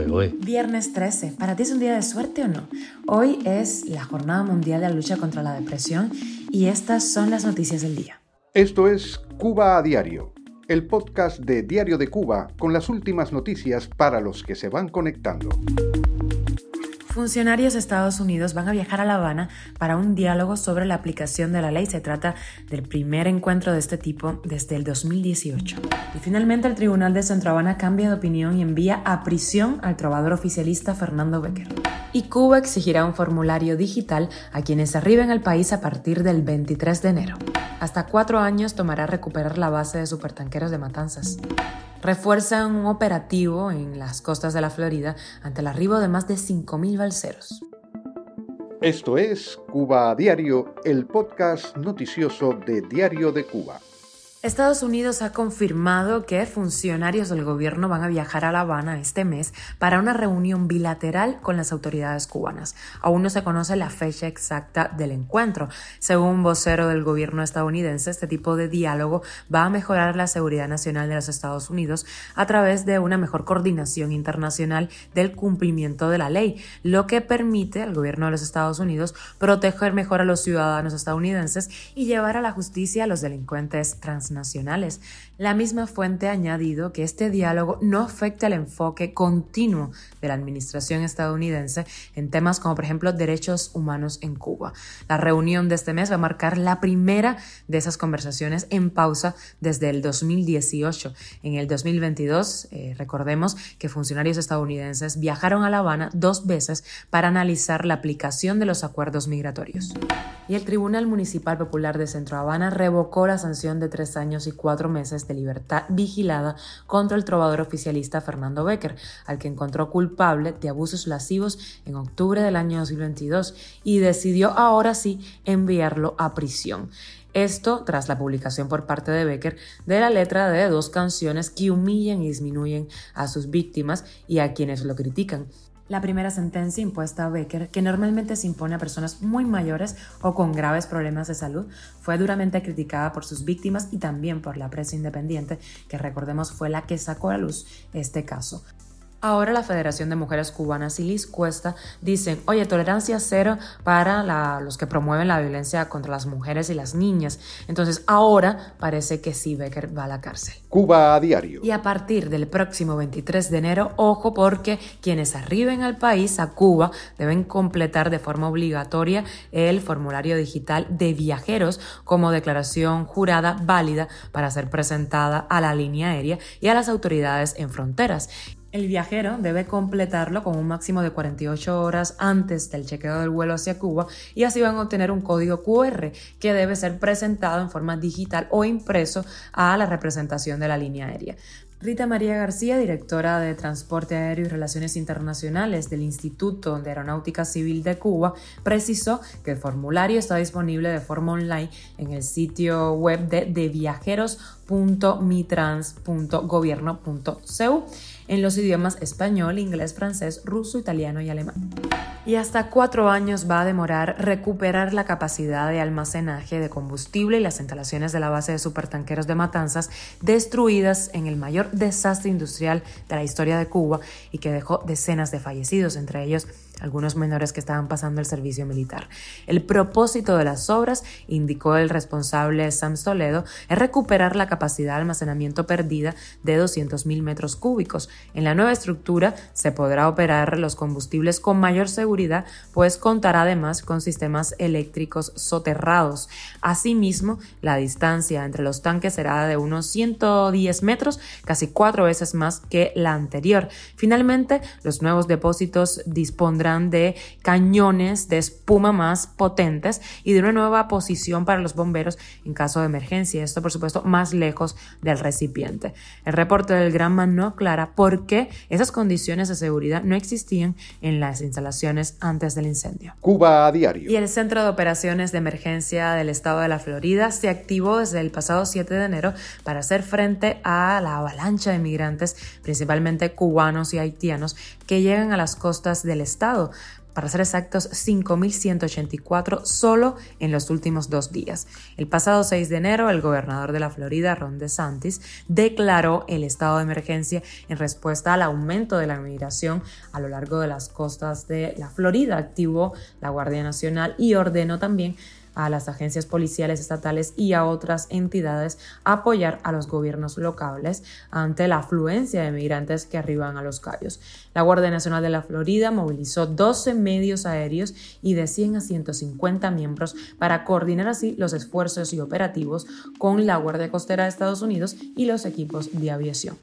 ¿eh? Viernes 13, ¿para ti es un día de suerte o no? Hoy es la Jornada Mundial de la Lucha contra la Depresión y estas son las noticias del día. Esto es Cuba a Diario, el podcast de Diario de Cuba con las últimas noticias para los que se van conectando. Funcionarios de Estados Unidos van a viajar a La Habana para un diálogo sobre la aplicación de la ley. Se trata del primer encuentro de este tipo desde el 2018. Y finalmente el Tribunal de Centro Habana cambia de opinión y envía a prisión al trovador oficialista Fernando Becker. Y Cuba exigirá un formulario digital a quienes arriben al país a partir del 23 de enero. Hasta cuatro años tomará recuperar la base de supertanqueros de Matanzas refuerzan un operativo en las costas de la Florida ante el arribo de más de 5.000 balseros. Esto es Cuba a Diario, el podcast noticioso de Diario de Cuba. Estados Unidos ha confirmado que funcionarios del gobierno van a viajar a La Habana este mes para una reunión bilateral con las autoridades cubanas. Aún no se conoce la fecha exacta del encuentro. Según un vocero del gobierno estadounidense, este tipo de diálogo va a mejorar la seguridad nacional de los Estados Unidos a través de una mejor coordinación internacional del cumplimiento de la ley, lo que permite al gobierno de los Estados Unidos proteger mejor a los ciudadanos estadounidenses y llevar a la justicia a los delincuentes transnacionales nacionales. La misma fuente ha añadido que este diálogo no afecta el enfoque continuo de la administración estadounidense en temas como por ejemplo derechos humanos en Cuba. La reunión de este mes va a marcar la primera de esas conversaciones en pausa desde el 2018. En el 2022, eh, recordemos que funcionarios estadounidenses viajaron a La Habana dos veces para analizar la aplicación de los acuerdos migratorios. Y el Tribunal Municipal Popular de Centro Habana revocó la sanción de tres años años y cuatro meses de libertad vigilada contra el trovador oficialista Fernando Becker, al que encontró culpable de abusos lascivos en octubre del año 2022 y decidió ahora sí enviarlo a prisión. Esto tras la publicación por parte de Becker de la letra de dos canciones que humillan y disminuyen a sus víctimas y a quienes lo critican. La primera sentencia impuesta a Becker, que normalmente se impone a personas muy mayores o con graves problemas de salud, fue duramente criticada por sus víctimas y también por la prensa independiente, que recordemos fue la que sacó a luz este caso. Ahora la Federación de Mujeres Cubanas y Liz Cuesta dicen, oye, tolerancia cero para los que promueven la violencia contra las mujeres y las niñas. Entonces ahora parece que sí Becker va a la cárcel. Cuba a diario. Y a partir del próximo 23 de enero, ojo porque quienes arriben al país, a Cuba, deben completar de forma obligatoria el formulario digital de viajeros como declaración jurada válida para ser presentada a la línea aérea y a las autoridades en fronteras. El viajero debe completarlo con un máximo de 48 horas antes del chequeo del vuelo hacia Cuba y así van a obtener un código QR que debe ser presentado en forma digital o impreso a la representación de la línea aérea. Rita María García, directora de Transporte Aéreo y Relaciones Internacionales del Instituto de Aeronáutica Civil de Cuba, precisó que el formulario está disponible de forma online en el sitio web de deviajeros.mitrans.gobierno.cu en los idiomas español, inglés, francés, ruso, italiano y alemán. Y hasta cuatro años va a demorar recuperar la capacidad de almacenaje de combustible y las instalaciones de la base de supertanqueros de Matanzas destruidas en el mayor desastre industrial de la historia de Cuba y que dejó decenas de fallecidos, entre ellos algunos menores que estaban pasando el servicio militar. El propósito de las obras, indicó el responsable Sam Toledo, es recuperar la capacidad de almacenamiento perdida de 200.000 metros cúbicos. En la nueva estructura se podrá operar los combustibles con mayor seguridad, pues contará además con sistemas eléctricos soterrados. Asimismo, la distancia entre los tanques será de unos 110 metros, casi cuatro veces más que la anterior. Finalmente, los nuevos depósitos dispondrán de cañones de espuma más potentes y de una nueva posición para los bomberos en caso de emergencia. Esto, por supuesto, más lejos del recipiente. El reporte del Granma no aclara por qué esas condiciones de seguridad no existían en las instalaciones antes del incendio. Cuba a diario. Y el Centro de Operaciones de Emergencia del Estado de la Florida se activó desde el pasado 7 de enero para hacer frente a la avalancha de migrantes, principalmente cubanos y haitianos, que llegan a las costas del estado para ser exactos 5.184 solo en los últimos dos días. El pasado 6 de enero, el gobernador de la Florida, Ron DeSantis, declaró el estado de emergencia en respuesta al aumento de la migración a lo largo de las costas de la Florida. Activó la Guardia Nacional y ordenó también a las agencias policiales estatales y a otras entidades apoyar a los gobiernos locales ante la afluencia de migrantes que arriban a los cayos. La Guardia Nacional de la Florida movilizó 12 medios aéreos y de 100 a 150 miembros para coordinar así los esfuerzos y operativos con la Guardia Costera de Estados Unidos y los equipos de aviación.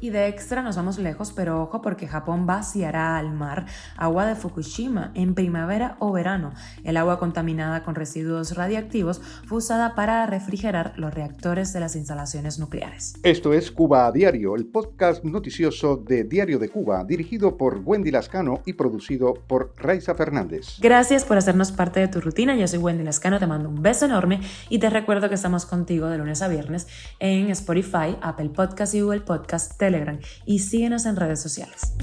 Y de extra nos vamos lejos, pero ojo porque Japón vaciará al mar agua de Fukushima en primavera o verano. El agua contaminada con residuos radiactivos fue usada para refrigerar los reactores de las instalaciones nucleares. Esto es Cuba a Diario, el podcast noticioso de Diario de Cuba, dirigido por Wendy Lascano y producido por Raiza Fernández. Gracias por hacernos parte de tu rutina. Yo soy Wendy Lascano, te mando un beso enorme y te recuerdo que estamos contigo de lunes a viernes en Spotify, Apple Podcast y Google Podcast, Telegram y síguenos en redes sociales.